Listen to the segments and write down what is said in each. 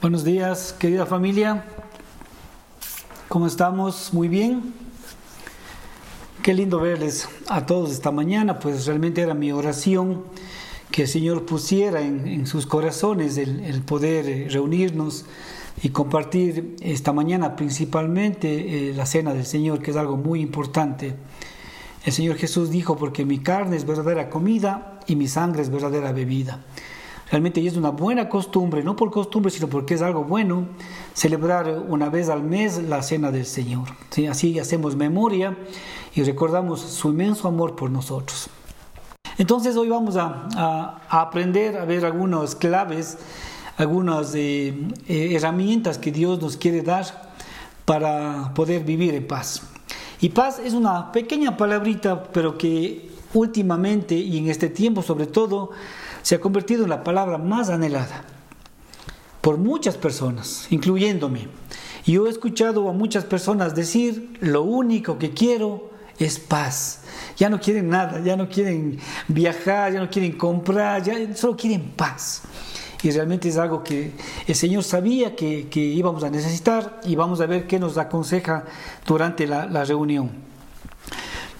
Buenos días, querida familia. ¿Cómo estamos? Muy bien. Qué lindo verles a todos esta mañana, pues realmente era mi oración que el Señor pusiera en, sus corazones el, poder eh, reunirnos y compartir esta mañana principalmente eh, la cena del Señor, que es algo muy importante. El Señor Jesús dijo, porque mi carne es verdadera comida y mi sangre es verdadera bebida. Realmente es una buena costumbre, no por costumbre, sino porque es algo bueno, celebrar una vez al mes la cena del Señor. ¿sí? Así hacemos memoria y recordamos su inmenso amor por nosotros. Entonces hoy vamos a, aprender a ver algunas claves, algunas eh, eh, herramientas que Dios nos quiere dar para poder vivir en paz. Y paz es una pequeña palabrita, pero que últimamente y en este tiempo sobre todo se ha convertido en la palabra más anhelada por muchas personas, incluyéndome. Yo he escuchado a muchas personas decir, lo único que quiero es paz. Ya no quieren nada, ya no quieren viajar, ya no quieren comprar, ya solo quieren paz. Y realmente es algo que el Señor sabía que, íbamos a necesitar y vamos a ver qué nos aconseja durante la reunión.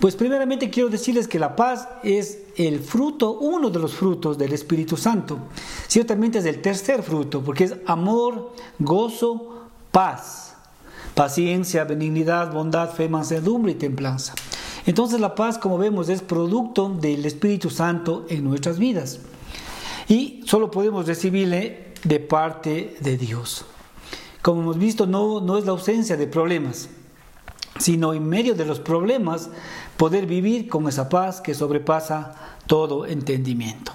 Pues primeramente quiero decirles que la paz es el fruto, uno de los frutos del Espíritu Santo. Ciertamente es el tercer fruto, porque es amor, gozo, paz, paciencia, benignidad, bondad, fe, mansedumbre y templanza. Entonces la paz, como vemos, es producto del Espíritu Santo en nuestras vidas. Y solo podemos recibirle de parte de Dios. Como hemos visto, no, no es la ausencia de problemas, sino en medio de los problemas poder vivir con esa paz que sobrepasa todo entendimiento.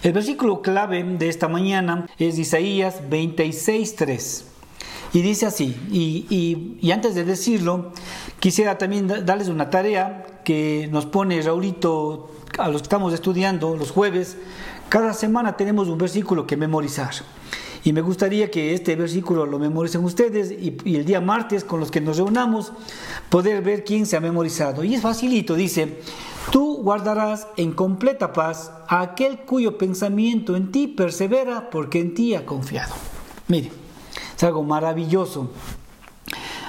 El versículo clave de esta mañana es Isaías 26.3 y dice así, y, antes de decirlo, quisiera también darles una tarea que nos pone Raulito a los que estamos estudiando los jueves. Cada semana tenemos un versículo que memorizar. Y me gustaría que este versículo lo memoricen ustedes y, el día martes con los que nos reunamos poder ver quién se ha memorizado. Y es facilito, dice, tú guardarás en completa paz a aquel cuyo pensamiento en ti persevera porque en ti ha confiado. Mire, es algo maravilloso.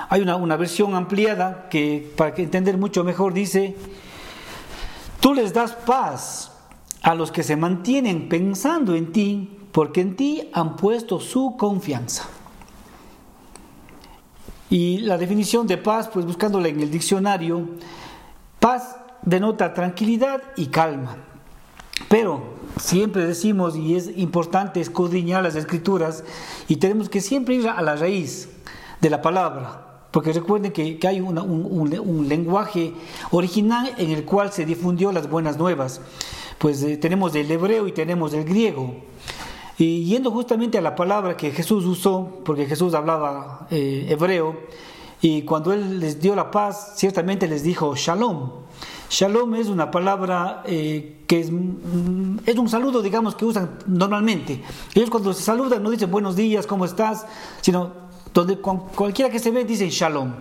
Hay una, una versión ampliada que para entender mucho mejor dice, tú les das paz a los que se mantienen pensando en ti porque en ti han puesto su confianza. Y la definición de paz, pues buscándola en el diccionario, paz denota tranquilidad y calma. Pero siempre decimos, y es importante escudriñar las escrituras, y tenemos que siempre ir a la raíz de la palabra, porque recuerden que, hay un, lenguaje original en el cual se difundió las buenas nuevas. Pues eh, tenemos el hebreo y tenemos el griego. Y yendo justamente a la palabra que Jesús usó, porque Jesús hablaba eh, hebreo, y cuando Él les dio la paz, ciertamente les dijo shalom. Shalom es una palabra eh, que es, mm, es, un saludo, digamos, que usan normalmente. Ellos cuando se saludan no dicen buenos días, ¿cómo estás? Sino donde cualquiera que se ve dicen shalom.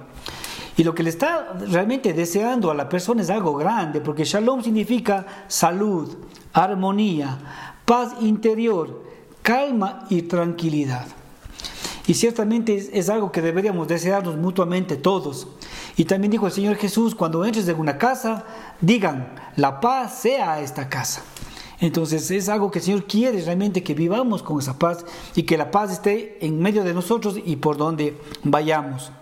Y lo que le está realmente deseando a la persona es algo grande, porque shalom significa salud, armonía, paz interior, calma y tranquilidad. Y ciertamente es, algo que deberíamos desearnos mutuamente todos. Y también dijo el Señor Jesús, cuando entres en una casa, digan, la paz sea a esta casa. Entonces es algo que el Señor quiere realmente que vivamos con esa paz y que la paz esté en medio de nosotros y por donde vayamos.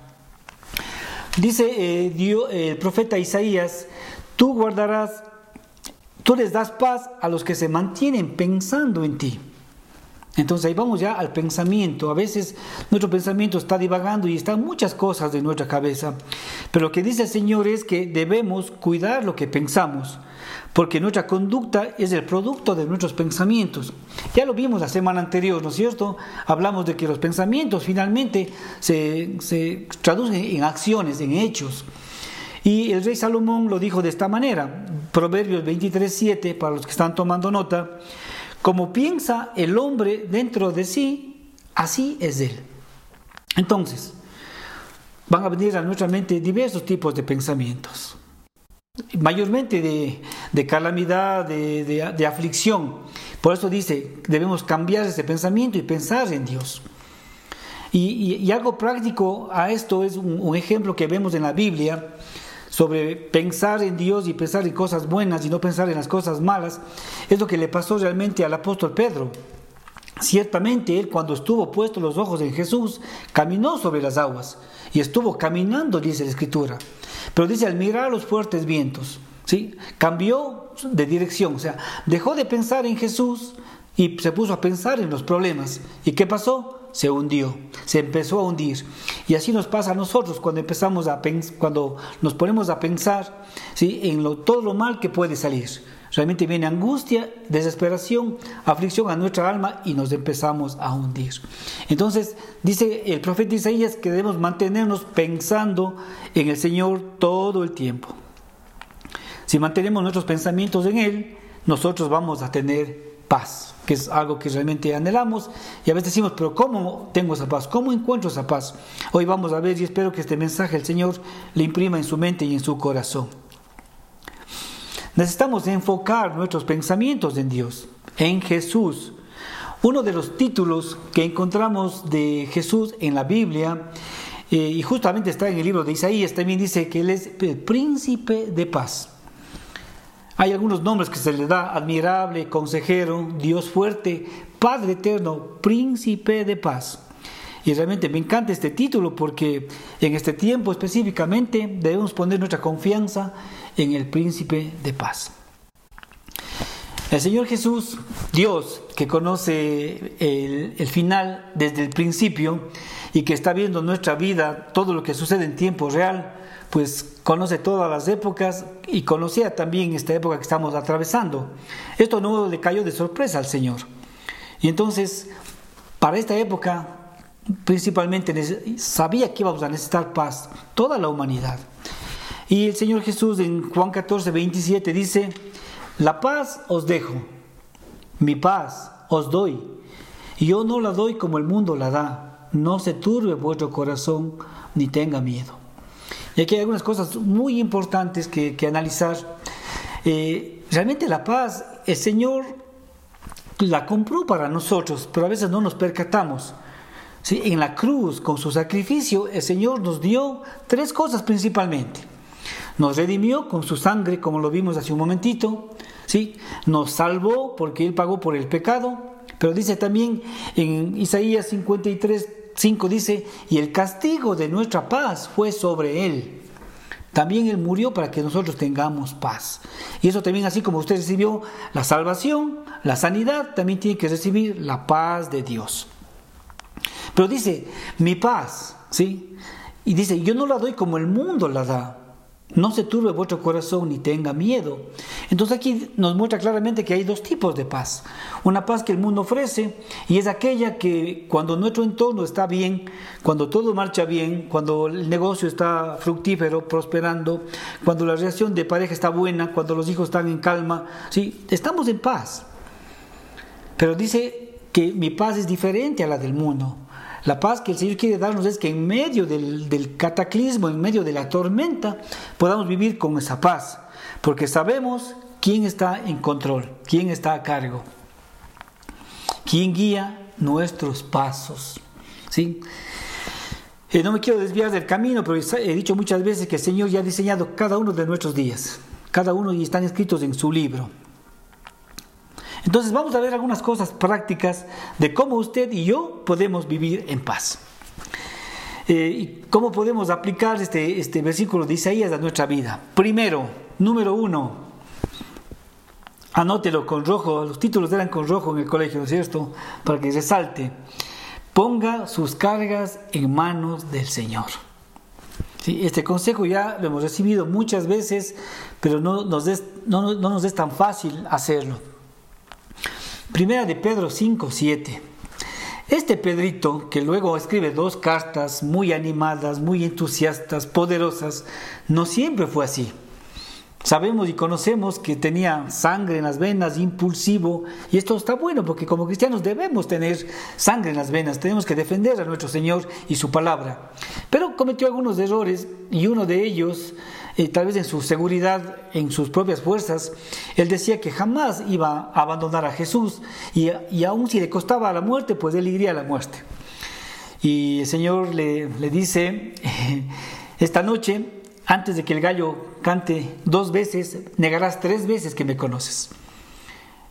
Dice eh, el profeta Isaías, tú guardarás, tú les das paz a los que se mantienen pensando en ti. Entonces ahí vamos ya al pensamiento. A veces nuestro pensamiento está divagando y están muchas cosas de nuestra cabeza. Pero lo que dice el Señor es que debemos cuidar lo que pensamos, porque nuestra conducta es el producto de nuestros pensamientos. Ya lo vimos la semana anterior, ¿no es cierto? Hablamos de que los pensamientos finalmente se, traducen en acciones, en hechos. Y el rey Salomón lo dijo de esta manera, Proverbios 23.7, para los que están tomando nota, como piensa el hombre dentro de sí, así es él. Entonces, van a venir a nuestra mente diversos tipos de pensamientos, mayormente de, calamidad, de, aflicción, Por eso dice, debemos cambiar ese pensamiento y pensar en Dios. Y, algo práctico a esto es un, ejemplo que vemos en la Biblia sobre pensar en Dios y pensar en cosas buenas y no pensar en las cosas malas. Es lo que le pasó realmente al apóstol Pedro. Ciertamente él cuando estuvo puesto los ojos en Jesús, caminó sobre las aguas y estuvo caminando, dice la escritura. Pero dice, al mirar los fuertes vientos, ¿sí? cambió de dirección, o sea, dejó de pensar en Jesús y se puso a pensar en los problemas. ¿Y qué pasó? Se hundió, se empezó a hundir. Y así nos pasa a nosotros cuando empezamos a cuando nos ponemos a pensar ¿sí? en todo lo mal que puede salir. Realmente viene angustia, desesperación, aflicción a nuestra alma y nos empezamos a hundir. Entonces dice el profeta Isaías que debemos mantenernos pensando en el Señor todo el tiempo. Si mantenemos nuestros pensamientos en Él, nosotros vamos a tener paz que es algo que realmente anhelamos y a veces decimos, pero ¿cómo tengo esa paz? ¿Cómo encuentro esa paz? Hoy vamos a ver y espero que este mensaje el Señor le imprima en su mente y en su corazón. Necesitamos enfocar nuestros pensamientos en Dios, en Jesús. Uno de los títulos que encontramos de Jesús en la Biblia, eh, y justamente está en el libro de Isaías, también dice que Él es el príncipe de paz. Hay algunos nombres que se le da, admirable, consejero, Dios fuerte, Padre eterno, príncipe de paz. Y realmente me encanta este título porque en este tiempo específicamente debemos poner nuestra confianza en el príncipe de paz. El Señor Jesús, Dios, que conoce el, final desde el principio y que está viendo nuestra vida, todo lo que sucede en tiempo real, pues conoce todas las épocas y conocía también esta época que estamos atravesando. Esto no le cayó de sorpresa al Señor. Y entonces, para esta época, principalmente sabía que íbamos a necesitar paz, toda la humanidad. Y el Señor Jesús en Juan 14, 27 dice, la paz os dejo, mi paz os doy, y yo no la doy como el mundo la da, no se turbe vuestro corazón ni tenga miedo. Y aquí hay algunas cosas muy importantes que, analizar. Eh, realmente la paz, el Señor la compró para nosotros, pero a veces no nos percatamos. ¿Sí? En la cruz, con su sacrificio, el Señor nos dio tres cosas principalmente. Nos redimió con su sangre, como lo vimos hace un momentito. ¿sí? Nos salvó porque Él pagó por el pecado. Pero dice también en Isaías 53, 5 dice, y el castigo de nuestra paz fue sobre él. También él murió para que nosotros tengamos paz. Y eso también así como usted recibió la salvación, la sanidad, también tiene que recibir la paz de Dios. Pero dice, mi paz, ¿sí? Y dice, yo no la doy como el mundo la da. No se turbe vuestro corazón ni tenga miedo. Entonces aquí nos muestra claramente que hay dos tipos de paz. Una paz que el mundo ofrece y es aquella que cuando nuestro entorno está bien, cuando todo marcha bien, cuando el negocio está fructífero, prosperando, cuando la relación de pareja está buena, cuando los hijos están en calma, ¿sí? estamos en paz. Pero dice que mi paz es diferente a la del mundo. La paz que el Señor quiere darnos es que en medio del, cataclismo, en medio de la tormenta, podamos vivir con esa paz, porque sabemos quién está en control, quién está a cargo, quién guía nuestros pasos. ¿sí? Eh, no me quiero desviar del camino, pero he dicho muchas veces que el Señor ya ha diseñado cada uno de nuestros días, cada uno y están escritos en su libro. Entonces vamos a ver algunas cosas prácticas de cómo usted y yo podemos vivir en paz. Eh, cómo podemos aplicar este, este versículo de Isaías a nuestra vida. Primero, número uno, anótelo con rojo, los títulos eran con rojo en el colegio, ¿no es cierto? Para que resalte. Ponga sus cargas en manos del Señor. Sí, este consejo ya lo hemos recibido muchas veces, pero no nos no, no nos es tan fácil hacerlo. Primera de Pedro 5, 7. Este Pedrito, que luego escribe dos cartas muy animadas, muy entusiastas, poderosas, no siempre fue así. Sabemos y conocemos que tenía sangre en las venas, impulsivo, y esto está bueno porque como cristianos debemos tener sangre en las venas, tenemos que defender a nuestro Señor y su palabra. Pero cometió algunos errores y uno de ellos eh, tal vez en su seguridad, en sus propias fuerzas, él decía que jamás iba a abandonar a Jesús y, y aun si le costaba la muerte, pues él iría a la muerte. Y el Señor le, le dice, esta noche, antes de que el gallo cante dos veces, negarás tres veces que me conoces.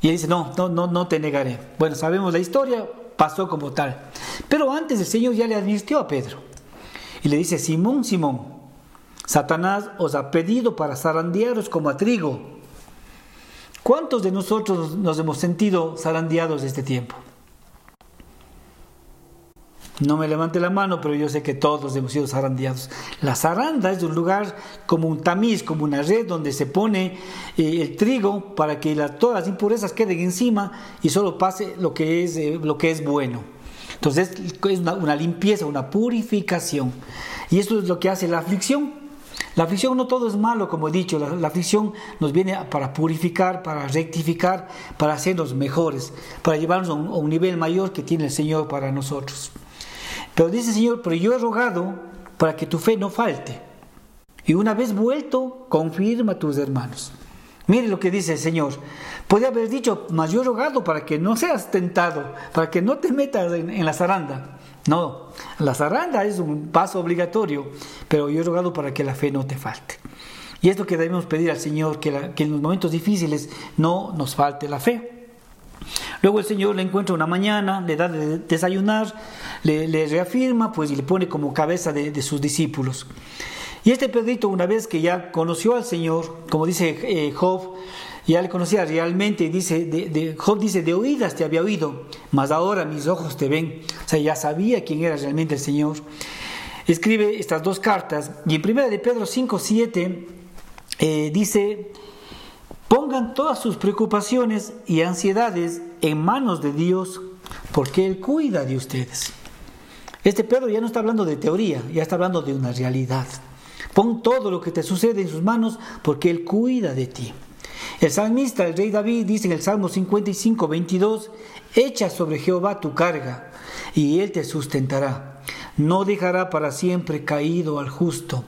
Y él dice, no, no, no, no te negaré. Bueno, sabemos la historia, pasó como tal. Pero antes el Señor ya le advirtió a Pedro. Y le dice, Simón, Simón, Satanás os ha pedido para zarandearos como a trigo. ¿Cuántos de nosotros nos hemos sentido zarandeados este tiempo? No me levante la mano, pero yo sé que todos hemos sido zarandeados. La zaranda es un lugar como un tamiz, como una red donde se pone eh, el trigo para que todas las impurezas queden encima y solo pase lo que es, eh, lo que es bueno. Entonces es una, limpieza, una purificación. Y esto es lo que hace la aflicción. La aflicción no todo es malo, como he dicho, la, aflicción nos viene para purificar, para rectificar, para hacernos mejores, para llevarnos a un nivel mayor que tiene el Señor para nosotros. Pero dice el Señor, pero yo he rogado para que tu fe no falte. Y una vez vuelto, confirma a tus hermanos. Mire lo que dice el Señor. Puede haber dicho, mas yo he rogado para que no seas tentado, para que no te metas en, la zaranda. No, la zaranda es un paso obligatorio, pero yo he rogado para que la fe no te falte. Y es lo que debemos pedir al Señor, que, en los momentos difíciles no nos falte la fe. Luego el Señor le encuentra una mañana, le da de desayunar, le, reafirma pues, y le pone como cabeza de, sus discípulos. Y este Pedrito, una vez que ya conoció al Señor, como dice eh, Job, ya le conocía realmente, dice, de, Job dice, de oídas te había oído, mas ahora mis ojos te ven. O sea, ya sabía quién era realmente el Señor. Escribe estas dos cartas y en primera de Pedro 5, 7 eh, dice, Pongan todas sus preocupaciones y ansiedades en manos de Dios, porque Él cuida de ustedes. Este Pedro ya no está hablando de teoría, ya está hablando de una realidad. Pon todo lo que te sucede en sus manos, porque Él cuida de ti. El salmista, el rey David, dice en el Salmo 55, 22, Echa sobre Jehová tu carga, y Él te sustentará. No dejará para siempre caído al justo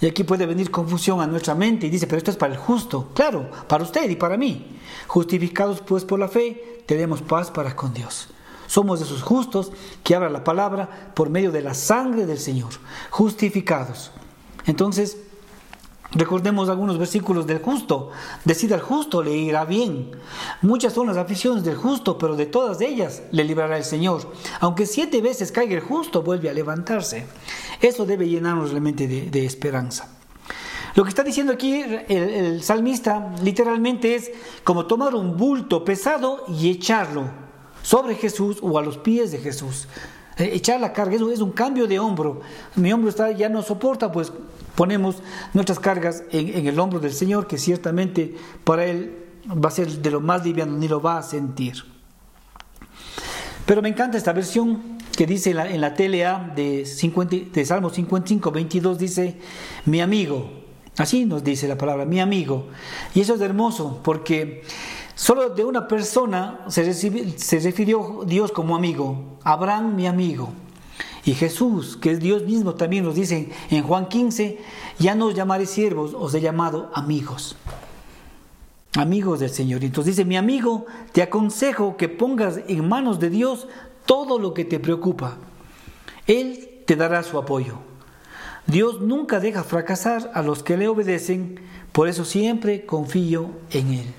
y aquí puede venir confusión a nuestra mente y dice, pero esto es para el justo. Claro, para usted y para mí. Justificados pues por la fe, tenemos paz para con Dios. Somos de esos justos que habla la palabra por medio de la sangre del Señor. Justificados. Entonces, Recordemos algunos versículos del justo. Decida al justo, le irá bien. Muchas son las aficiones del justo, pero de todas ellas le librará el Señor. Aunque siete veces caiga el justo, vuelve a levantarse. Eso debe llenarnos realmente de, de esperanza. Lo que está diciendo aquí el, el, salmista literalmente es como tomar un bulto pesado y echarlo sobre Jesús o a los pies de Jesús. Eh, echar la carga, eso es un cambio de hombro. Mi hombro está, ya no soporta, pues ponemos nuestras cargas en, el hombro del Señor, que ciertamente para Él va a ser de lo más liviano, ni lo va a sentir. Pero me encanta esta versión que dice en la, en la TLA de, 50, de Salmo 55, 22, dice, mi amigo, así nos dice la palabra, mi amigo. Y eso es hermoso, porque solo de una persona se, se refirió Dios como amigo, Abraham mi amigo. Y Jesús, que es Dios mismo, también nos dice en Juan 15, ya no os llamaré siervos, os he llamado amigos. Amigos del Señor. Entonces dice, mi amigo, te aconsejo que pongas en manos de Dios todo lo que te preocupa. Él te dará su apoyo. Dios nunca deja fracasar a los que le obedecen, por eso siempre confío en Él.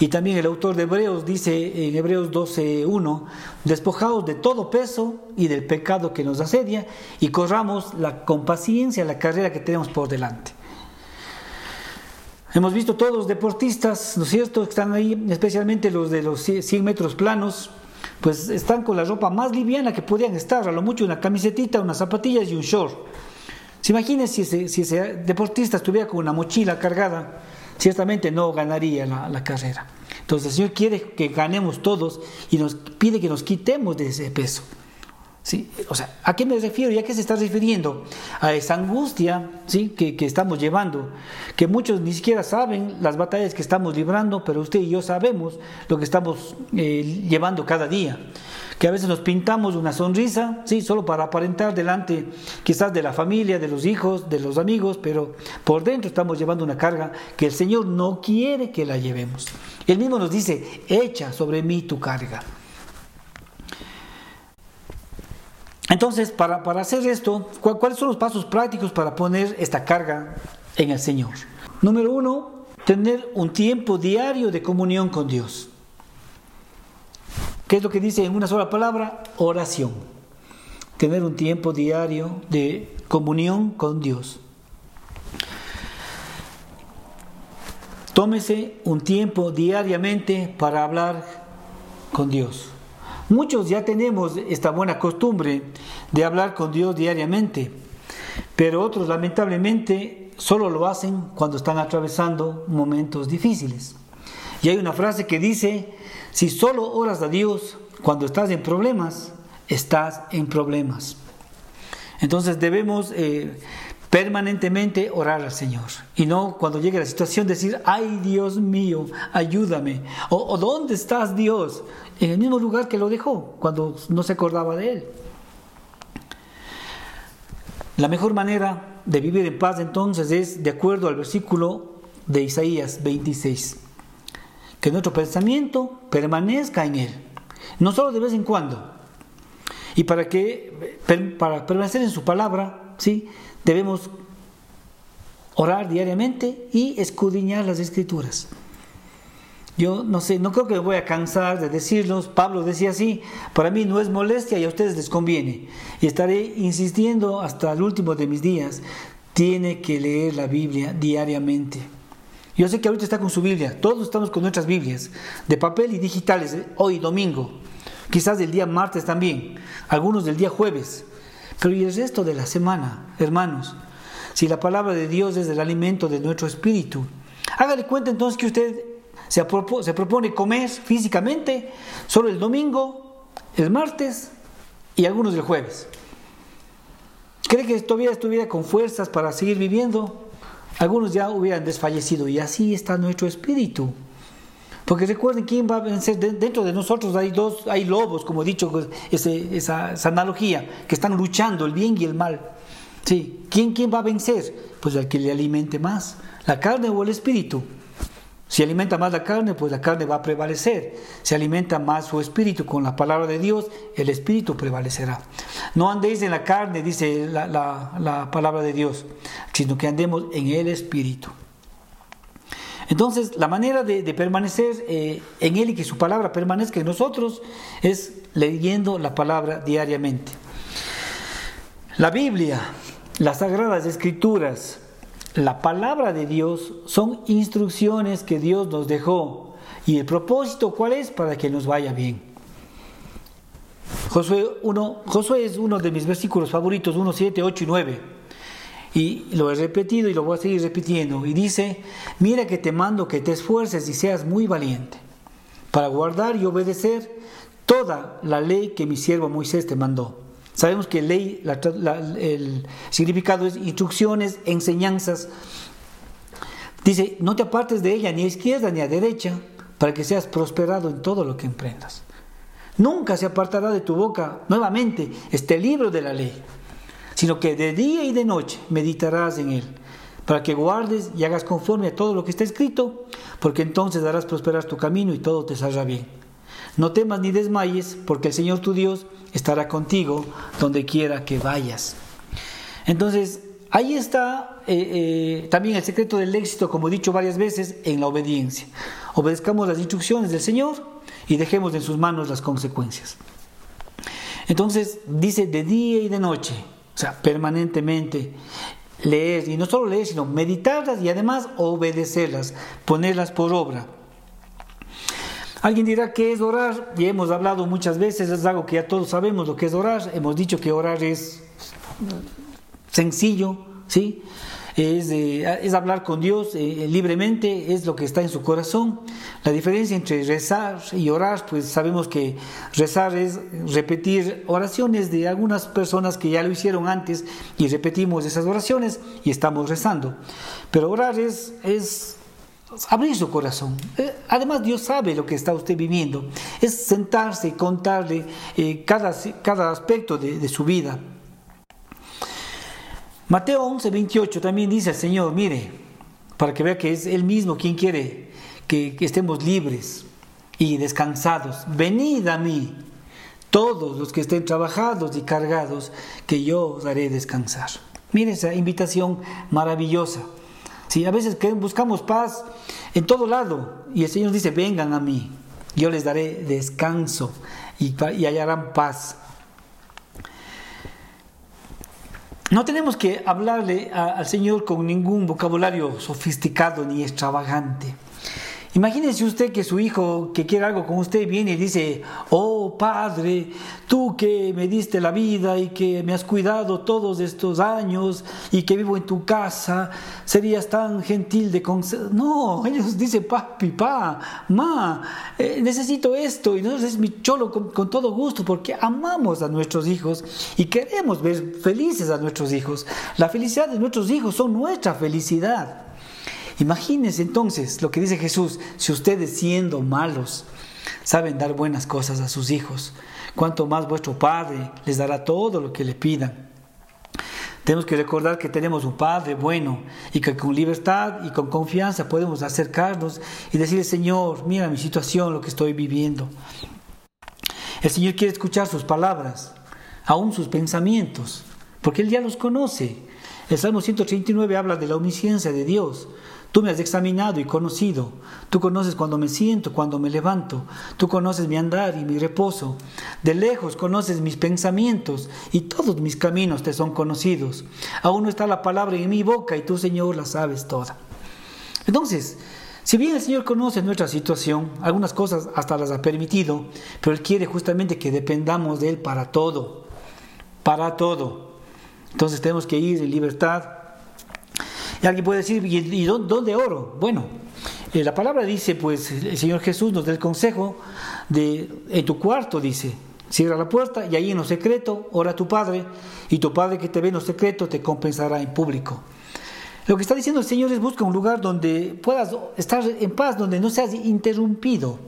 Y también el autor de Hebreos dice en Hebreos 12.1, despojados de todo peso y del pecado que nos asedia y corramos la, con paciencia la carrera que tenemos por delante. Hemos visto todos los deportistas, ¿no es cierto?, están ahí, especialmente los de los 100 metros planos, pues están con la ropa más liviana que podían estar, a lo mucho una camisetita, unas zapatillas y un short. ¿Se si ese, si ese deportista estuviera con una mochila cargada? Ciertamente no ganaría la, carrera. Entonces el Señor quiere que ganemos todos y nos pide que nos quitemos de ese peso. ¿Sí? O sea, ¿a qué me refiero y a qué se está refiriendo? A esa angustia ¿sí? que, estamos llevando, que muchos ni siquiera saben las batallas que estamos librando, pero usted y yo sabemos lo que estamos eh, llevando cada día que a veces nos pintamos una sonrisa, sí, solo para aparentar delante quizás de la familia, de los hijos, de los amigos, pero por dentro estamos llevando una carga que el Señor no quiere que la llevemos. Él mismo nos dice, echa sobre mí tu carga. Entonces, para, para hacer esto, ¿cuáles son los pasos prácticos para poner esta carga en el Señor? Número uno, tener un tiempo diario de comunión con Dios. ¿Qué es lo que dice en una sola palabra? Oración. Tener un tiempo diario de comunión con Dios. Tómese un tiempo diariamente para hablar con Dios. Muchos ya tenemos esta buena costumbre de hablar con Dios diariamente, pero otros lamentablemente solo lo hacen cuando están atravesando momentos difíciles. Y hay una frase que dice, si solo oras a Dios cuando estás en problemas, estás en problemas. Entonces debemos eh, permanentemente orar al Señor y no cuando llegue la situación decir, ay Dios mío, ayúdame. O, ¿dónde estás Dios? En el mismo lugar que lo dejó cuando no se acordaba de Él. La mejor manera de vivir en paz entonces es de acuerdo al versículo de Isaías 26 que nuestro pensamiento permanezca en Él, no solo de vez en cuando. Y para que para permanecer en su palabra, ¿sí? Debemos orar diariamente y escudriñar las escrituras. Yo no sé, no creo que me voy a cansar de decirlos. Pablo decía así, para mí no es molestia y a ustedes les conviene. Y estaré insistiendo hasta el último de mis días. Tiene que leer la Biblia diariamente. Yo sé que ahorita está con su Biblia, todos estamos con nuestras Biblias, de papel y digitales, ¿eh? hoy domingo, quizás del día martes también, algunos del día jueves, pero ¿y el resto de la semana, hermanos? Si la palabra de Dios es el alimento de nuestro espíritu, hágale cuenta entonces que usted se, propone comer físicamente solo el domingo, el martes y algunos el jueves. ¿Cree que todavía estuviera con fuerzas para seguir viviendo? algunos ya hubieran desfallecido y así está nuestro espíritu. Porque recuerden quién va a vencer. Dentro de nosotros hay dos, hay lobos, como he dicho, pues, esa, analogía, que están luchando el bien y el mal. Sí. ¿Quién, ¿Quién va a vencer? Pues el que le alimente más, la carne o el espíritu. Si alimenta más la carne, pues la carne va a prevalecer. Si alimenta más su espíritu con la palabra de Dios, el espíritu prevalecerá. No andéis en la carne, dice la, palabra de Dios, sino que andemos en el espíritu. Entonces, la manera de, permanecer eh, en Él y que su palabra permanezca en nosotros es leyendo la palabra diariamente. La Biblia, las sagradas escrituras, la palabra de Dios son instrucciones que Dios nos dejó. ¿Y el propósito cuál es? Para que nos vaya bien. Josué, Josué es uno de mis versículos favoritos, 1, 7, 8 y 9. Y lo he repetido y lo voy a seguir repitiendo. Y dice, mira que te mando que te esfuerces y seas muy valiente para guardar y obedecer toda la ley que mi siervo Moisés te mandó. Sabemos que ley, el significado es instrucciones, enseñanzas. Dice, no te apartes de ella ni a izquierda ni a derecha, para que seas prosperado en todo lo que emprendas. Nunca se apartará de tu boca nuevamente este libro de la ley, sino que de día y de noche meditarás en él, para que guardes y hagas conforme a todo lo que está escrito, porque entonces darás prosperar tu camino y todo te saldrá bien. No temas ni desmayes, porque el Señor tu Dios estará contigo donde quiera que vayas. Entonces, ahí está eh, eh, también el secreto del éxito, como he dicho varias veces, en la obediencia. Obedezcamos las instrucciones del Señor y dejemos en sus manos las consecuencias. Entonces, dice de día y de noche, o sea, permanentemente leer, y no solo leer, sino meditarlas y además obedecerlas, ponerlas por obra. Alguien dirá que es orar, y hemos hablado muchas veces, es algo que ya todos sabemos lo que es orar, hemos dicho que orar es sencillo, ¿sí? Es, es hablar con Dios eh, libremente, es lo que está en su corazón. La diferencia entre rezar y orar, pues sabemos que rezar es repetir oraciones de algunas personas que ya lo hicieron antes y repetimos esas oraciones y estamos rezando. Pero orar es, es abrir su corazón. Eh, además, Dios sabe lo que está usted viviendo. Es sentarse y contarle eh, cada, cada aspecto de su vida. Mateo 11, 28 también dice al Señor, mire, para que vea que es Él mismo quien quiere que, estemos libres y descansados. Venid a mí, todos los que estén trabajados y cargados, que yo os haré descansar. Mire esa invitación maravillosa. Si a veces buscamos paz en todo lado y el Señor dice, vengan a mí, yo les daré descanso y, y hallarán paz. No tenemos que hablarle al Señor con ningún vocabulario sofisticado ni extravagante. Imagínese usted que su hijo que quiere algo con usted viene y dice, oh Padre, tú que me diste la vida y que me has cuidado todos estos años y que vivo en tu casa, serías tan gentil de. No, ellos dicen, papi, pa, ma, eh, necesito esto y nosotros es mi cholo con, con todo gusto porque amamos a nuestros hijos y queremos ver felices a nuestros hijos. La felicidad de nuestros hijos son nuestra felicidad. Imagínense entonces lo que dice Jesús, si ustedes siendo malos saben dar buenas cosas a sus hijos, cuanto más vuestro Padre les dará todo lo que le pidan. Tenemos que recordar que tenemos un Padre bueno y que con libertad y con confianza podemos acercarnos y decirle, Señor, mira mi situación, lo que estoy viviendo. El Señor quiere escuchar sus palabras, aún sus pensamientos, porque Él ya los conoce. El Salmo 139 habla de la omnisciencia de Dios. Tú me has examinado y conocido. Tú conoces cuando me siento, cuando me levanto. Tú conoces mi andar y mi reposo. De lejos conoces mis pensamientos y todos mis caminos te son conocidos. Aún no está la palabra en mi boca y tú, Señor, la sabes toda. Entonces, si bien el Señor conoce nuestra situación, algunas cosas hasta las ha permitido, pero Él quiere justamente que dependamos de Él para todo. Para todo. Entonces tenemos que ir en libertad y alguien puede decir, ¿y, dónde oro? Bueno, eh, la palabra dice, pues el Señor Jesús nos da el consejo de, en tu cuarto, dice, cierra la puerta y ahí en lo secreto ora a tu Padre y tu Padre que te ve en lo secreto te compensará en público. Lo que está diciendo el Señor es busca un lugar donde puedas estar en paz, donde no seas interrumpido.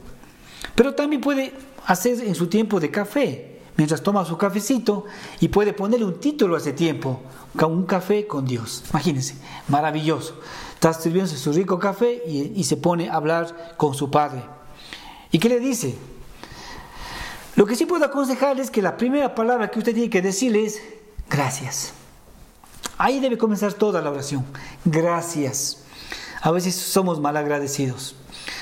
Pero también puede hacer en su tiempo de café, mientras toma su cafecito y puede ponerle un título a ese tiempo, un café con Dios. Imagínense, maravilloso. Está sirviendo su rico café y, se pone a hablar con su padre. ¿Y qué le dice? Lo que sí puedo aconsejarle es que la primera palabra que usted tiene que decirle es gracias. Ahí debe comenzar toda la oración. Gracias. A veces somos mal agradecidos,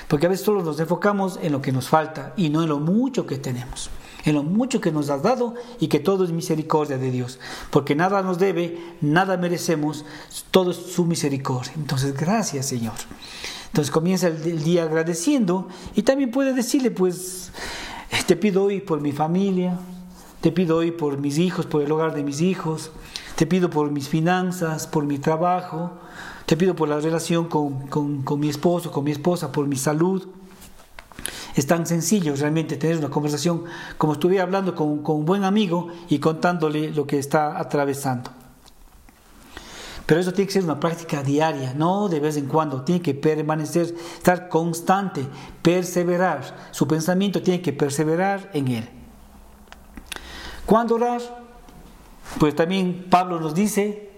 porque a veces solo nos enfocamos en lo que nos falta y no en lo mucho que tenemos en lo mucho que nos has dado y que todo es misericordia de Dios, porque nada nos debe, nada merecemos, todo es su misericordia. Entonces, gracias Señor. Entonces comienza el, día agradeciendo y también puede decirle, pues, te pido hoy por mi familia, te pido hoy por mis hijos, por el hogar de mis hijos, te pido por mis finanzas, por mi trabajo, te pido por la relación con, con mi esposo, con mi esposa, por mi salud. Es tan sencillo realmente tener una conversación como estuviera hablando con, un buen amigo y contándole lo que está atravesando. Pero eso tiene que ser una práctica diaria, no de vez en cuando. Tiene que permanecer, estar constante, perseverar. Su pensamiento tiene que perseverar en él. ¿Cuándo orar? Pues también Pablo nos dice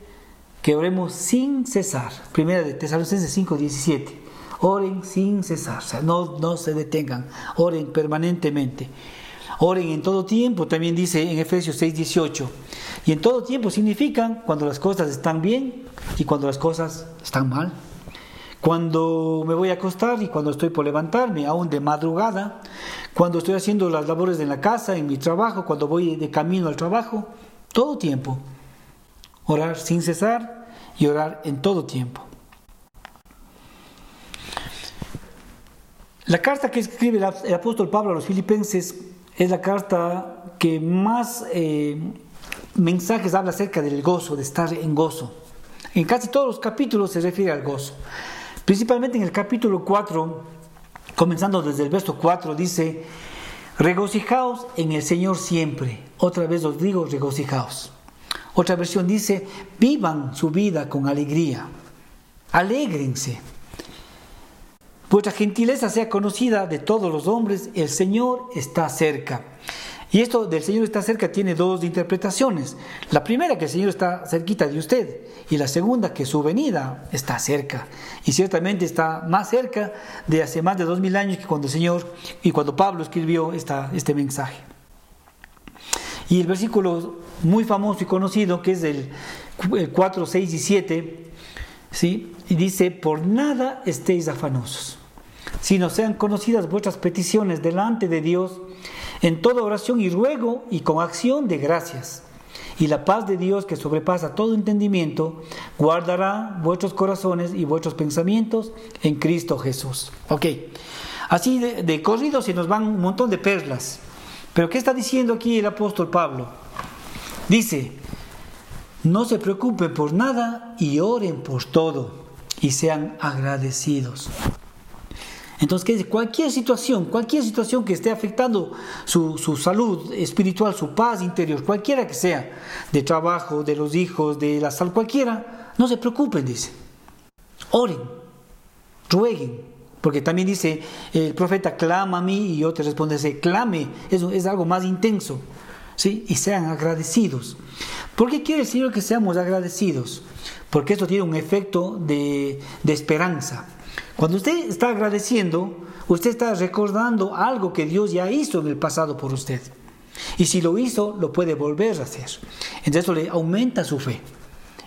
que oremos sin cesar. Primera de Tesalonicenses 5, 17. Oren sin cesar, no, no se detengan, oren permanentemente. Oren en todo tiempo, también dice en Efesios 6, 18. Y en todo tiempo significan cuando las cosas están bien y cuando las cosas están mal. Cuando me voy a acostar y cuando estoy por levantarme, aún de madrugada. Cuando estoy haciendo las labores en la casa, en mi trabajo, cuando voy de camino al trabajo. Todo tiempo. Orar sin cesar y orar en todo tiempo. La carta que escribe el apóstol Pablo a los filipenses es la carta que más eh, mensajes habla acerca del gozo, de estar en gozo. En casi todos los capítulos se refiere al gozo. Principalmente en el capítulo 4, comenzando desde el verso 4, dice, regocijaos en el Señor siempre. Otra vez os digo, regocijaos. Otra versión dice, vivan su vida con alegría. Alégrense. Vuestra gentileza sea conocida de todos los hombres, el Señor está cerca. Y esto del Señor está cerca tiene dos interpretaciones. La primera, que el Señor está cerquita de usted. Y la segunda, que su venida está cerca. Y ciertamente está más cerca de hace más de dos mil años que cuando el Señor y cuando Pablo escribió esta, este mensaje. Y el versículo muy famoso y conocido, que es el 4, 6 y 7, ¿sí? y dice, por nada estéis afanosos, sino sean conocidas vuestras peticiones delante de Dios en toda oración y ruego y con acción de gracias. Y la paz de Dios que sobrepasa todo entendimiento, guardará vuestros corazones y vuestros pensamientos en Cristo Jesús. Ok, así de, de corrido se nos van un montón de perlas. Pero ¿qué está diciendo aquí el apóstol Pablo? Dice, no se preocupen por nada y oren por todo y sean agradecidos. Entonces, cualquier situación, cualquier situación que esté afectando su, salud espiritual, su paz interior, cualquiera que sea, de trabajo, de los hijos, de la salud, cualquiera, no se preocupen, dice. Oren, rueguen, porque también dice el profeta, clama a mí y yo te clame, eso es algo más intenso, ¿sí? Y sean agradecidos. ¿Por qué quiere el Señor que seamos agradecidos? Porque esto tiene un efecto de esperanza. Cuando usted está agradeciendo, usted está recordando algo que Dios ya hizo en el pasado por usted. Y si lo hizo, lo puede volver a hacer. Entonces eso le aumenta su fe.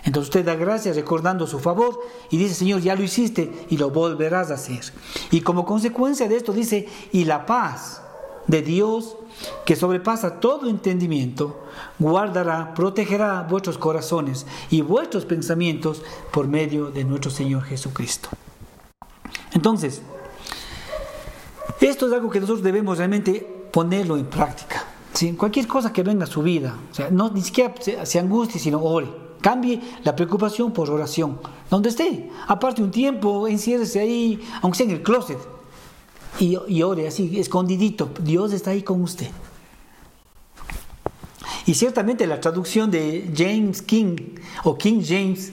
Entonces usted da gracias recordando su favor y dice, Señor, ya lo hiciste y lo volverás a hacer. Y como consecuencia de esto dice, y la paz de Dios que sobrepasa todo entendimiento, guardará, protegerá vuestros corazones y vuestros pensamientos por medio de nuestro Señor Jesucristo. Entonces, esto es algo que nosotros debemos realmente ponerlo en práctica. Cualquier cosa que venga a su vida, o sea, no ni siquiera se, angustie, sino ore. Cambie la preocupación por oración. Donde esté, aparte un tiempo, enciérrese ahí, aunque sea en el closet, y ore así, escondidito. Dios está ahí con usted. Y ciertamente la traducción de James King o King James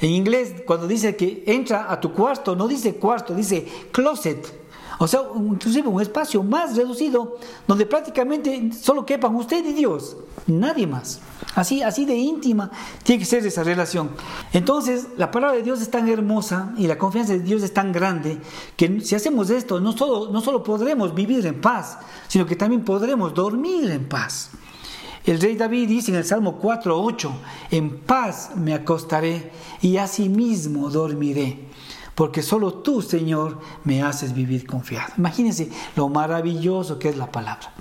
en inglés, cuando dice que entra a tu cuarto, no dice cuarto, dice closet. O sea, inclusive un espacio más reducido donde prácticamente solo quepan usted y Dios, nadie más. Así, así de íntima tiene que ser esa relación. Entonces, la palabra de Dios es tan hermosa y la confianza de Dios es tan grande que si hacemos esto, no solo, no solo podremos vivir en paz, sino que también podremos dormir en paz. El rey David dice en el Salmo 4.8, en paz me acostaré y asimismo dormiré, porque solo tú, Señor, me haces vivir confiado. Imagínense lo maravilloso que es la palabra.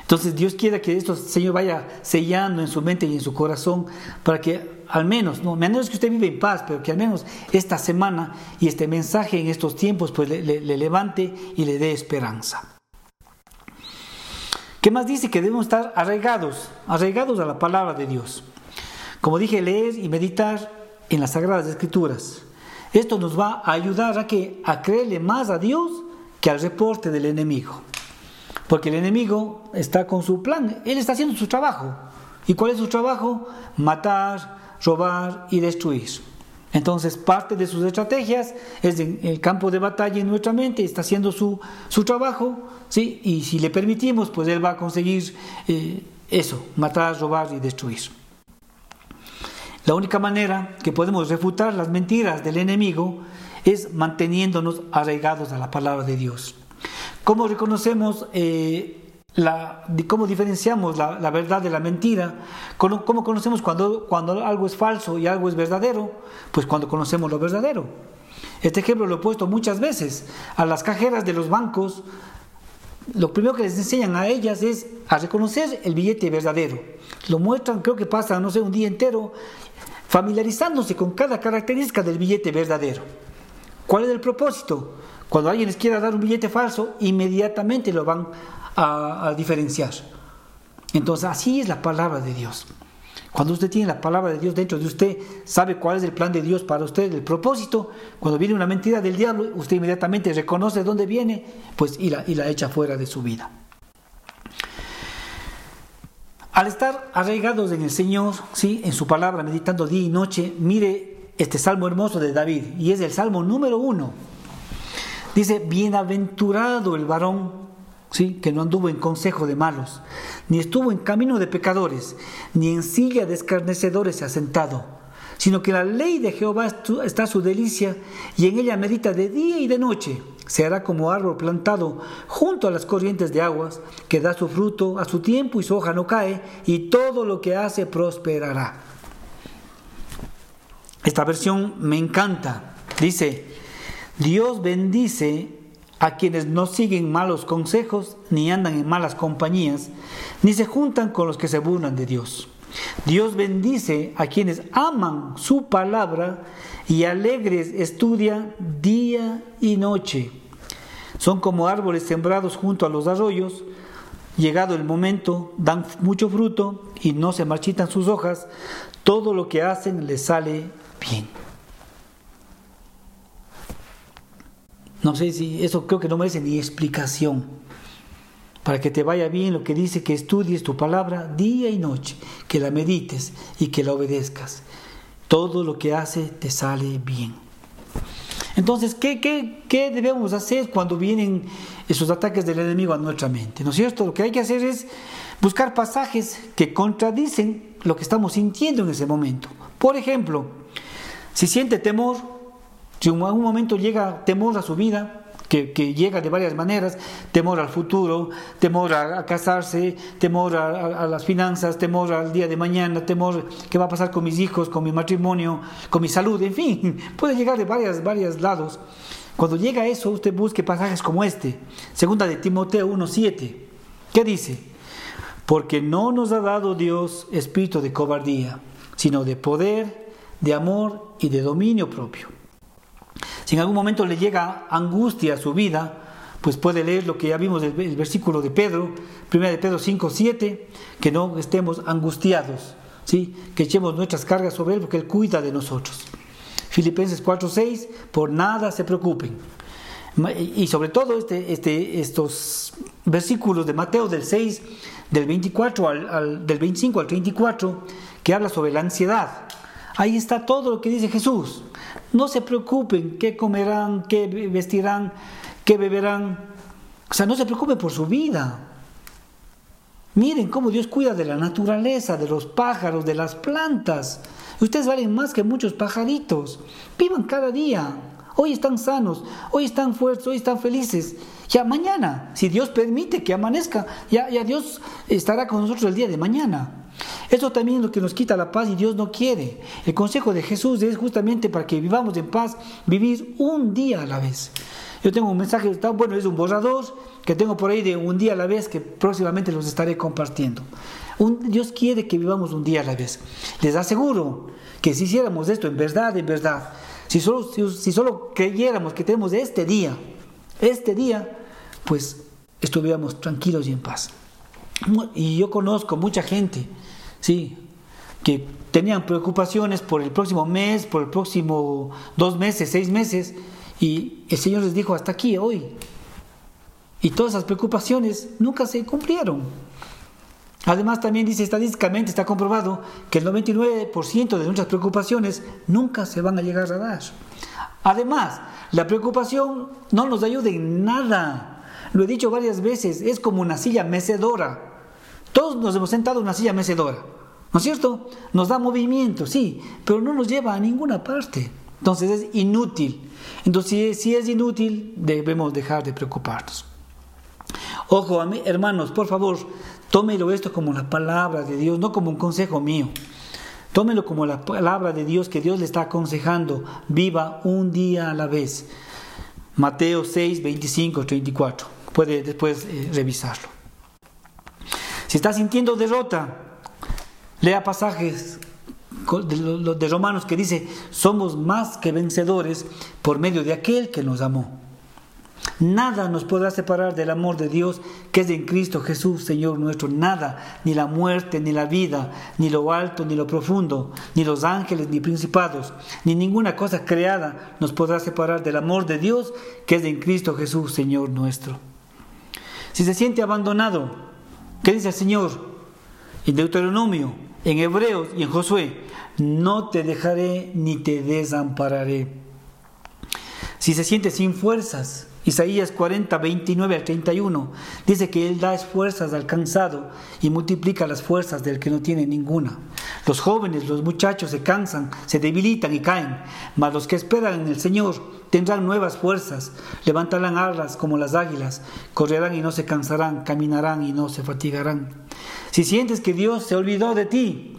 Entonces Dios quiere que esto, Señor, vaya sellando en su mente y en su corazón para que al menos, no menos que usted vive en paz, pero que al menos esta semana y este mensaje en estos tiempos pues le levante y le dé esperanza. ¿Qué más dice? Que debemos estar arraigados, arraigados a la palabra de Dios. Como dije, leer y meditar en las Sagradas Escrituras. Esto nos va a ayudar a, que, a creerle más a Dios que al reporte del enemigo. Porque el enemigo está con su plan, él está haciendo su trabajo. ¿Y cuál es su trabajo? Matar, robar y destruir. Entonces, parte de sus estrategias es en el campo de batalla en nuestra mente, está haciendo su, su trabajo, ¿sí? y si le permitimos, pues él va a conseguir eh, eso, matar, robar y destruir. La única manera que podemos refutar las mentiras del enemigo es manteniéndonos arraigados a la palabra de Dios. ¿Cómo reconocemos eh, cómo diferenciamos la, verdad de la mentira, cómo, conocemos cuando, cuando algo es falso y algo es verdadero, pues cuando conocemos lo verdadero. Este ejemplo lo he puesto muchas veces. A las cajeras de los bancos, lo primero que les enseñan a ellas es a reconocer el billete verdadero. Lo muestran, creo que pasa, no sé, un día entero familiarizándose con cada característica del billete verdadero. ¿Cuál es el propósito? Cuando alguien les quiera dar un billete falso, inmediatamente lo van a, diferenciar. Entonces así es la palabra de Dios. Cuando usted tiene la palabra de Dios dentro de usted, sabe cuál es el plan de Dios para usted, el propósito. Cuando viene una mentira del diablo, usted inmediatamente reconoce de dónde viene, pues y la, y la echa fuera de su vida. Al estar arraigados en el Señor, ¿sí? en su palabra, meditando día y noche, mire este salmo hermoso de David, y es el salmo número uno. Dice, bienaventurado el varón, que no anduvo en consejo de malos, ni estuvo en camino de pecadores, ni en silla de escarnecedores se ha sentado, sino que la ley de Jehová está su delicia, y en ella medita de día y de noche se hará como árbol plantado junto a las corrientes de aguas, que da su fruto a su tiempo y su hoja no cae, y todo lo que hace prosperará. Esta versión me encanta. Dice, Dios bendice a quienes no siguen malos consejos, ni andan en malas compañías, ni se juntan con los que se burlan de Dios. Dios bendice a quienes aman su palabra y alegres estudian día y noche. Son como árboles sembrados junto a los arroyos. Llegado el momento, dan mucho fruto y no se marchitan sus hojas. Todo lo que hacen les sale bien. No sé si eso creo que no merece ni explicación. Para que te vaya bien lo que dice que estudies tu palabra día y noche, que la medites y que la obedezcas todo lo que hace te sale bien. Entonces, ¿qué, qué, debemos hacer cuando vienen esos ataques del enemigo a nuestra mente? ¿No es cierto? Lo que hay que hacer es buscar pasajes que contradicen lo que estamos sintiendo en ese momento. Por ejemplo, si siente temor, si en algún momento llega temor a su vida, que, llega de varias maneras, temor al futuro, temor a, casarse, temor a, las finanzas, temor al día de mañana, temor qué va a pasar con mis hijos, con mi matrimonio, con mi salud, en fin, puede llegar de varios varios lados. Cuando llega eso, usted busque pasajes como este, segunda de Timoteo 1.7, ¿qué dice? Porque no nos ha dado Dios espíritu de cobardía, sino de poder, de amor y de dominio propio. Si en algún momento le llega angustia a su vida, pues puede leer lo que ya vimos del el versículo de Pedro, 1 de Pedro 5, 7, que no estemos angustiados, ¿sí? que echemos nuestras cargas sobre Él porque Él cuida de nosotros. Filipenses 4, 6, por nada se preocupen. Y sobre todo este, este, estos versículos de Mateo del 6, del 24 al, del 25 al 34, que habla sobre la ansiedad. Ahí está todo lo que dice Jesús. No se preocupen qué comerán, qué vestirán, qué beberán. O sea, no se preocupen por su vida. Miren cómo Dios cuida de la naturaleza, de los pájaros, de las plantas. Ustedes valen más que muchos pajaritos. Vivan cada día. Hoy están sanos, hoy están fuertes, hoy están felices. Ya mañana, si Dios permite que amanezca, ya, ya Dios estará con nosotros el día de mañana. Eso también es lo que nos quita la paz y Dios no quiere. El consejo de Jesús es justamente para que vivamos en paz, vivir un día a la vez. Yo tengo un mensaje, bueno, es un borrador que tengo por ahí de un día a la vez que próximamente los estaré compartiendo. Dios quiere que vivamos un día a la vez. Les aseguro que si hiciéramos esto en verdad, en verdad, si solo, si solo creyéramos que tenemos este día, este día, pues estuviéramos tranquilos y en paz. Y yo conozco mucha gente ¿sí? que tenían preocupaciones por el próximo mes, por el próximo dos meses, seis meses, y el Señor les dijo hasta aquí, hoy. Y todas esas preocupaciones nunca se cumplieron. Además, también dice estadísticamente, está comprobado que el 99% de nuestras preocupaciones nunca se van a llegar a dar. Además, la preocupación no nos ayuda en nada. Lo he dicho varias veces, es como una silla mecedora. Todos nos hemos sentado en una silla mecedora. ¿No es cierto? Nos da movimiento, sí, pero no nos lleva a ninguna parte. Entonces es inútil. Entonces, si es inútil, debemos dejar de preocuparnos. Ojo, hermanos, por favor, tómelo esto como la palabra de Dios, no como un consejo mío. Tómelo como la palabra de Dios que Dios le está aconsejando. Viva un día a la vez. Mateo 6, 25, 34. Puede después eh, revisarlo. Si está sintiendo derrota, Lea pasajes de Romanos que dice, somos más que vencedores por medio de aquel que nos amó. Nada nos podrá separar del amor de Dios que es en Cristo Jesús, Señor nuestro. Nada, ni la muerte, ni la vida, ni lo alto, ni lo profundo, ni los ángeles, ni principados, ni ninguna cosa creada nos podrá separar del amor de Dios que es en Cristo Jesús, Señor nuestro. Si se siente abandonado, ¿qué dice el Señor? En Deuteronomio, en Hebreos y en Josué, no te dejaré ni te desampararé. Si se siente sin fuerzas, Isaías 40, 29 al 31 dice que Él da fuerzas al cansado y multiplica las fuerzas del que no tiene ninguna. Los jóvenes, los muchachos se cansan, se debilitan y caen, mas los que esperan en el Señor tendrán nuevas fuerzas, levantarán alas como las águilas, correrán y no se cansarán, caminarán y no se fatigarán. Si sientes que Dios se olvidó de ti,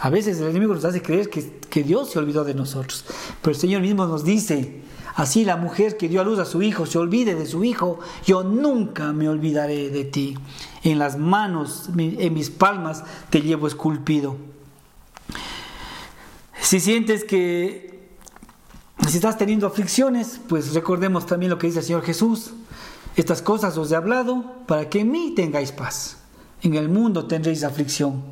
a veces el enemigo nos hace creer que, que Dios se olvidó de nosotros, pero el Señor mismo nos dice, Así la mujer que dio a luz a su hijo se olvide de su hijo, yo nunca me olvidaré de ti. En las manos, en mis palmas, te llevo esculpido. Si sientes que si estás teniendo aflicciones, pues recordemos también lo que dice el Señor Jesús. Estas cosas os he hablado para que en mí tengáis paz. En el mundo tendréis aflicción,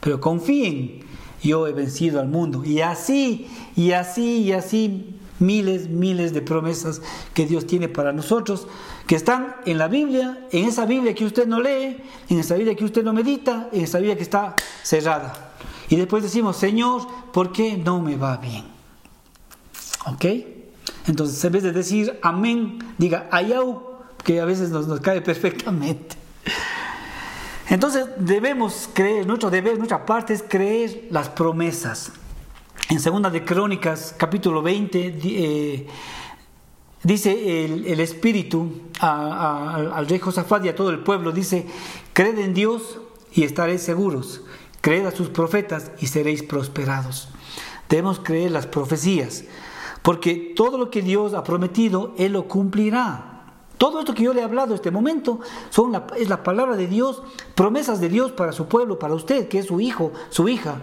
pero confíen, yo he vencido al mundo. Y así, y así, y así miles, miles de promesas que Dios tiene para nosotros, que están en la Biblia, en esa Biblia que usted no lee, en esa Biblia que usted no medita, en esa Biblia que está cerrada. Y después decimos, Señor, ¿por qué no me va bien? ¿Ok? Entonces, en vez de decir amén, diga ayau, que a veces nos, nos cae perfectamente. Entonces debemos creer, nuestro deber, nuestra parte es creer las promesas. En Segunda de Crónicas, capítulo 20, eh, dice el, Espíritu al rey Josafat y a todo el pueblo, dice, creed en Dios y estaréis seguros, creed a sus profetas y seréis prosperados. Debemos creer las profecías, porque todo lo que Dios ha prometido, Él lo cumplirá. Todo esto que yo le he hablado en este momento son es la palabra de Dios, promesas de Dios para su pueblo, para usted, que es su hijo, su hija.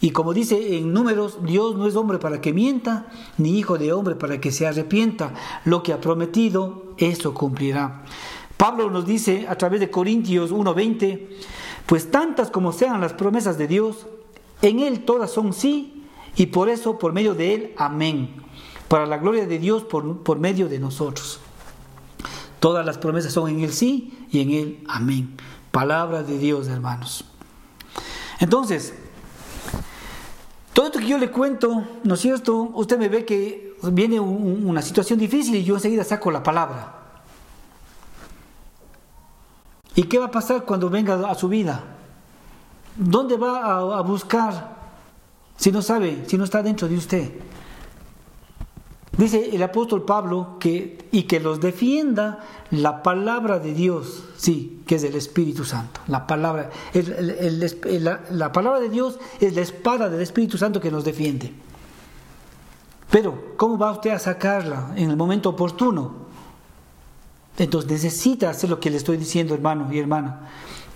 Y como dice en números, Dios no es hombre para que mienta, ni hijo de hombre para que se arrepienta. Lo que ha prometido, eso cumplirá. Pablo nos dice a través de Corintios 1:20, pues tantas como sean las promesas de Dios, en Él todas son sí, y por eso por medio de Él, amén, para la gloria de Dios por, por medio de nosotros. Todas las promesas son en Él sí y en Él, amén. Palabra de Dios, hermanos. Entonces, todo esto que yo le cuento, ¿no es cierto? Usted me ve que viene una situación difícil y yo enseguida saco la palabra. ¿Y qué va a pasar cuando venga a su vida? ¿Dónde va a buscar si no sabe, si no está dentro de usted? Dice el apóstol Pablo que y que los defienda la palabra de Dios, sí, que es el Espíritu Santo. La palabra, la, palabra de Dios es la espada del Espíritu Santo que nos defiende. Pero, ¿cómo va usted a sacarla en el momento oportuno? Entonces necesita hacer lo que le estoy diciendo, hermano y hermana.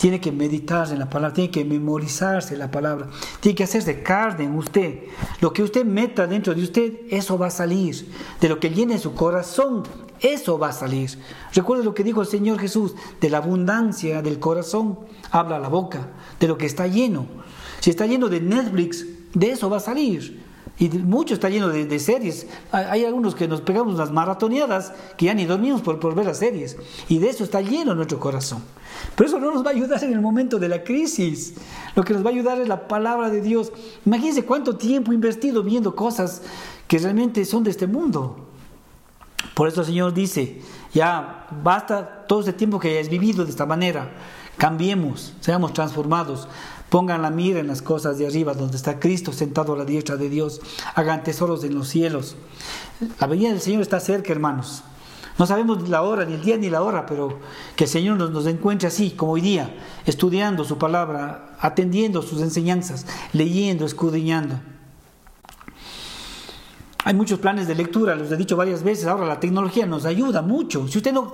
Tiene que meditarse en la palabra, tiene que memorizarse la palabra, tiene que hacerse carne en usted. Lo que usted meta dentro de usted, eso va a salir. De lo que llene su corazón, eso va a salir. Recuerde lo que dijo el Señor Jesús, de la abundancia del corazón habla la boca, de lo que está lleno. Si está lleno de Netflix, de eso va a salir. Y mucho está lleno de, series. Hay, algunos que nos pegamos las maratoneadas que ya ni dormimos por, por ver las series. Y de eso está lleno nuestro corazón. Pero eso no nos va a ayudar en el momento de la crisis. Lo que nos va a ayudar es la palabra de Dios. Imagínense cuánto tiempo invertido viendo cosas que realmente son de este mundo. Por eso el Señor dice, ya basta todo ese tiempo que hayas vivido de esta manera. Cambiemos, seamos transformados. Pongan la mira en las cosas de arriba, donde está Cristo sentado a la diestra de Dios. Hagan tesoros en los cielos. La venida del Señor está cerca, hermanos. No sabemos la hora, ni el día, ni la hora, pero que el Señor nos, nos encuentre así, como hoy día, estudiando su palabra, atendiendo sus enseñanzas, leyendo, escudriñando. Hay muchos planes de lectura, los he dicho varias veces, ahora la tecnología nos ayuda mucho. Si usted no,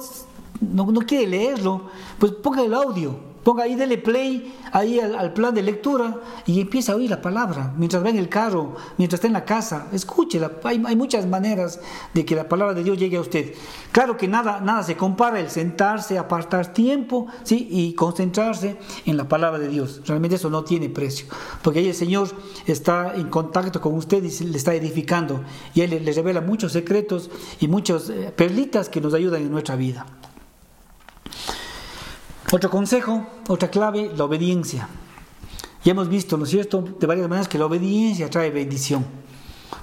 no, no quiere leerlo, pues ponga el audio Ponga ahí, dele play ahí al, plan de lectura y empieza a oír la palabra. Mientras va en el carro, mientras está en la casa, escúchela. Hay, muchas maneras de que la palabra de Dios llegue a usted. Claro que nada, nada se compara el sentarse, apartar tiempo ¿sí? y concentrarse en la palabra de Dios. Realmente eso no tiene precio. Porque ahí el Señor está en contacto con usted y le está edificando. Y Él le revela muchos secretos y muchas eh, perlitas que nos ayudan en nuestra vida. Otro consejo, otra clave, la obediencia. Ya hemos visto, ¿no es cierto?, de varias maneras que la obediencia trae bendición.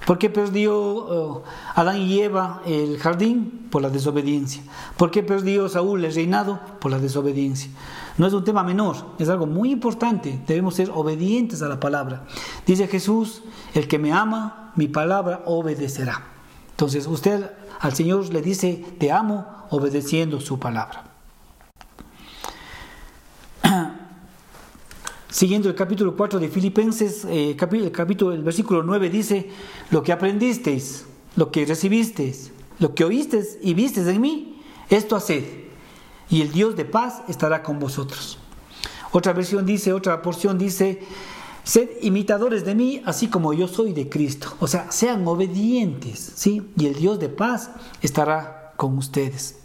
¿Por qué perdió eh, Adán y Eva el jardín? Por la desobediencia. ¿Por qué perdió Saúl el reinado? Por la desobediencia. No es un tema menor, es algo muy importante. Debemos ser obedientes a la palabra. Dice Jesús, el que me ama, mi palabra obedecerá. Entonces usted al Señor le dice, te amo, obedeciendo su palabra. Siguiendo el capítulo 4 de Filipenses, eh, el, capítulo, el versículo 9 dice, lo que aprendisteis, lo que recibisteis, lo que oísteis y visteis en mí, esto haced, y el Dios de paz estará con vosotros. Otra versión dice, otra porción dice, sed imitadores de mí, así como yo soy de Cristo. O sea, sean obedientes, ¿sí? Y el Dios de paz estará con ustedes.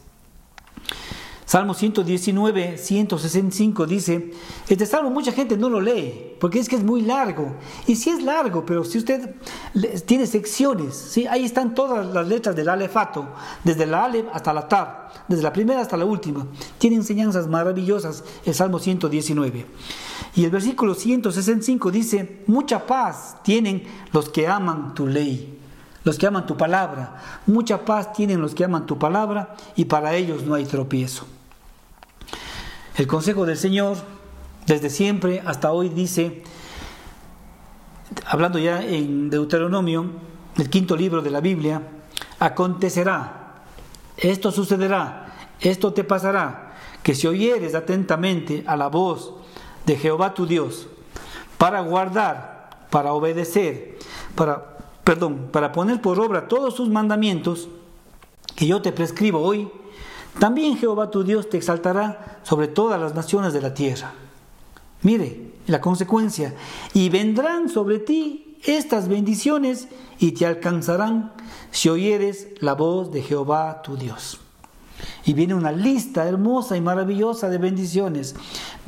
Salmo 119, 165 dice, este salmo mucha gente no lo lee, porque es que es muy largo. Y sí es largo, pero si usted tiene secciones, ¿sí? ahí están todas las letras del alefato, desde la ale hasta la tab, desde la primera hasta la última. Tiene enseñanzas maravillosas el Salmo 119. Y el versículo 165 dice, mucha paz tienen los que aman tu ley los que aman tu palabra. Mucha paz tienen los que aman tu palabra y para ellos no hay tropiezo. El consejo del Señor, desde siempre hasta hoy, dice, hablando ya en Deuteronomio, el quinto libro de la Biblia, acontecerá, esto sucederá, esto te pasará, que si oyeres atentamente a la voz de Jehová tu Dios, para guardar, para obedecer, para, perdón, para poner por obra todos sus mandamientos que yo te prescribo hoy, también Jehová tu Dios te exaltará sobre todas las naciones de la tierra. Mire la consecuencia. Y vendrán sobre ti estas bendiciones y te alcanzarán si oyeres la voz de Jehová tu Dios. Y viene una lista hermosa y maravillosa de bendiciones.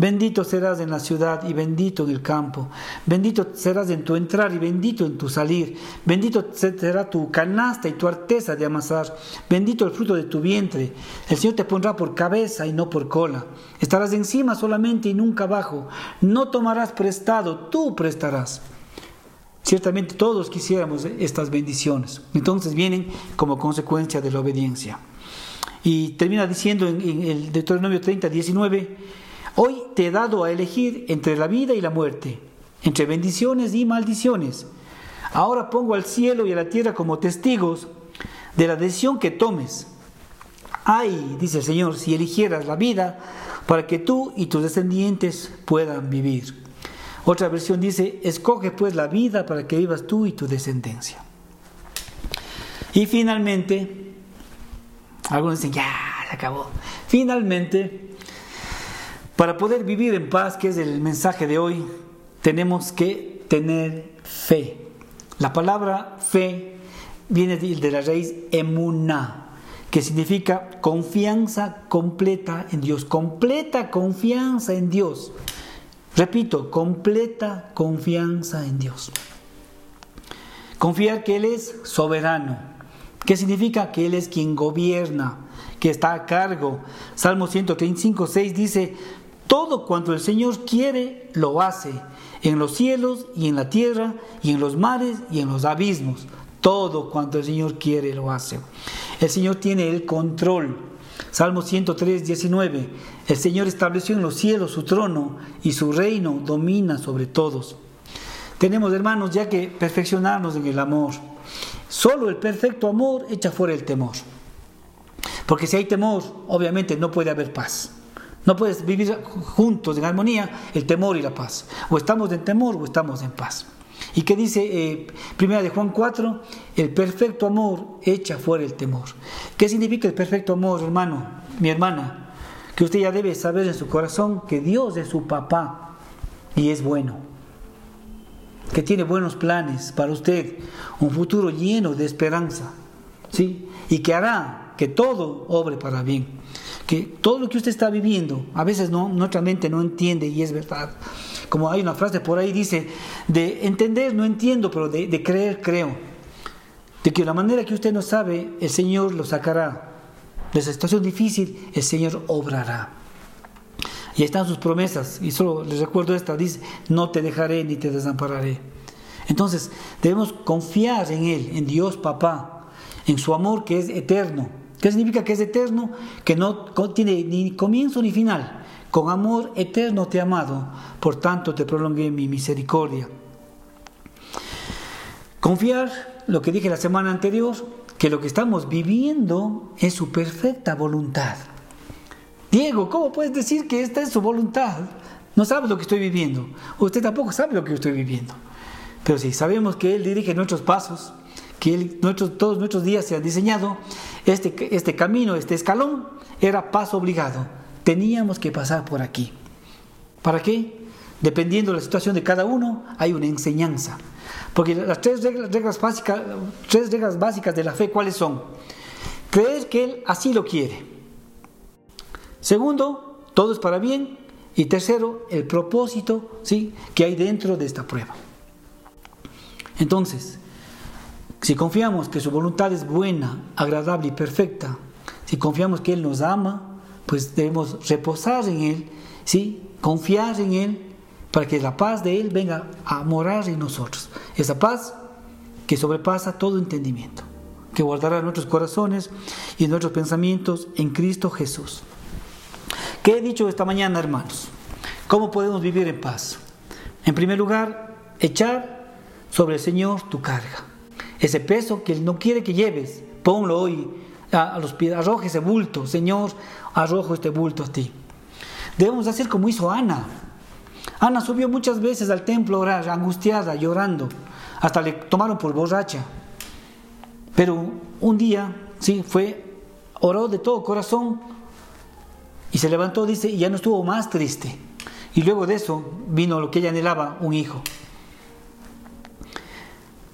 Bendito serás en la ciudad y bendito en el campo. Bendito serás en tu entrar y bendito en tu salir. Bendito será tu canasta y tu arteza de amasar. Bendito el fruto de tu vientre. El Señor te pondrá por cabeza y no por cola. Estarás encima solamente y nunca abajo. No tomarás prestado, tú prestarás. Ciertamente todos quisiéramos estas bendiciones. Entonces vienen como consecuencia de la obediencia. Y termina diciendo en, el Deuteronomio 30, 19, hoy te he dado a elegir entre la vida y la muerte, entre bendiciones y maldiciones. Ahora pongo al cielo y a la tierra como testigos de la decisión que tomes. Ay, dice el Señor, si eligieras la vida para que tú y tus descendientes puedan vivir. Otra versión dice, escoge pues la vida para que vivas tú y tu descendencia. Y finalmente, algunos dicen, ya, se acabó. Finalmente, para poder vivir en paz, que es el mensaje de hoy, tenemos que tener fe. La palabra fe viene de la raíz emuna, que significa confianza completa en Dios, completa confianza en Dios. Repito, completa confianza en Dios. Confiar que Él es soberano, ¿Qué significa? Que Él es quien gobierna, que está a cargo. Salmo 135, 6 dice, todo cuanto el Señor quiere, lo hace, en los cielos y en la tierra y en los mares y en los abismos. Todo cuanto el Señor quiere, lo hace. El Señor tiene el control. Salmo 103, 19. El Señor estableció en los cielos su trono y su reino domina sobre todos. Tenemos, hermanos, ya que perfeccionarnos en el amor. Solo el perfecto amor echa fuera el temor. Porque si hay temor, obviamente no puede haber paz. No puedes vivir juntos en armonía el temor y la paz. O estamos en temor o estamos en paz. ¿Y qué dice eh, primera de Juan 4? El perfecto amor echa fuera el temor. ¿Qué significa el perfecto amor, hermano, mi hermana? que usted ya debe saber en su corazón que Dios es su papá y es bueno, que tiene buenos planes para usted, un futuro lleno de esperanza, ¿sí? Y que hará que todo obre para bien, que todo lo que usted está viviendo, a veces no, nuestra mente no entiende y es verdad. Como hay una frase por ahí, dice, de entender no entiendo, pero de, de creer creo. De que la manera que usted no sabe, el Señor lo sacará de esa situación difícil, el Señor obrará. Y están sus promesas, y solo les recuerdo esta, dice, no te dejaré ni te desampararé. Entonces, debemos confiar en Él, en Dios Papá, en su amor que es eterno. ¿Qué significa que es eterno? Que no tiene ni comienzo ni final. Con amor eterno te he amado, por tanto te prolongué mi misericordia. Confiar, lo que dije la semana anterior, que lo que estamos viviendo es su perfecta voluntad. Diego, ¿cómo puedes decir que esta es su voluntad? No sabes lo que estoy viviendo. Usted tampoco sabe lo que estoy viviendo. Pero sí, sabemos que Él dirige nuestros pasos, que todos nuestros días se han diseñado. Este, este camino, este escalón, era paso obligado. Teníamos que pasar por aquí. ¿Para qué? Dependiendo de la situación de cada uno, hay una enseñanza. Porque las tres reglas, básicas, tres reglas básicas de la fe, ¿cuáles son? Creer que Él así lo quiere. Segundo, todo es para bien. Y tercero, el propósito ¿sí? que hay dentro de esta prueba. Entonces, si confiamos que su voluntad es buena, agradable y perfecta, si confiamos que Él nos ama, pues debemos reposar en Él, ¿sí? confiar en Él para que la paz de Él venga a morar en nosotros. Esa paz que sobrepasa todo entendimiento, que guardará nuestros corazones y nuestros pensamientos en Cristo Jesús. ¿Qué he dicho esta mañana, hermanos? ¿Cómo podemos vivir en paz? En primer lugar, echar sobre el Señor tu carga. Ese peso que Él no quiere que lleves, ponlo hoy a, los pies, arroje ese bulto. Señor, arrojo este bulto a ti. Debemos hacer como hizo Ana. Ana subió muchas veces al templo a orar, angustiada, llorando, hasta le tomaron por borracha. Pero un día, sí, fue, oró de todo corazón y se levantó, dice, y ya no estuvo más triste. Y luego de eso vino lo que ella anhelaba, un hijo.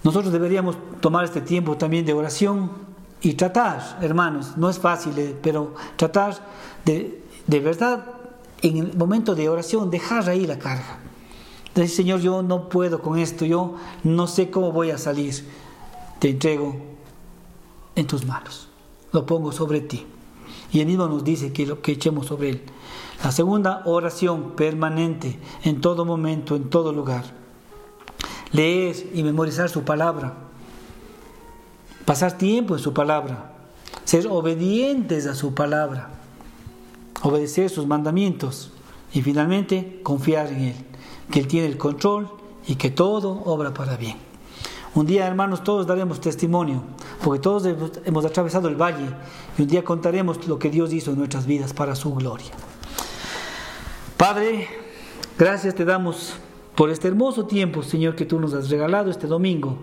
Nosotros deberíamos tomar este tiempo también de oración y tratar, hermanos, no es fácil, eh, pero tratar de, de verdad en el momento de oración dejar ahí la carga. Decir, Señor, yo no puedo con esto, yo no sé cómo voy a salir. Te entrego en tus manos, lo pongo sobre ti. Y él mismo nos dice que lo que echemos sobre él. La segunda, oración permanente, en todo momento, en todo lugar. Leer y memorizar su palabra. Pasar tiempo en su palabra. Ser obedientes a su palabra obedecer sus mandamientos y finalmente confiar en Él, que Él tiene el control y que todo obra para bien. Un día, hermanos, todos daremos testimonio, porque todos hemos atravesado el valle y un día contaremos lo que Dios hizo en nuestras vidas para su gloria. Padre, gracias te damos por este hermoso tiempo, Señor, que tú nos has regalado este domingo.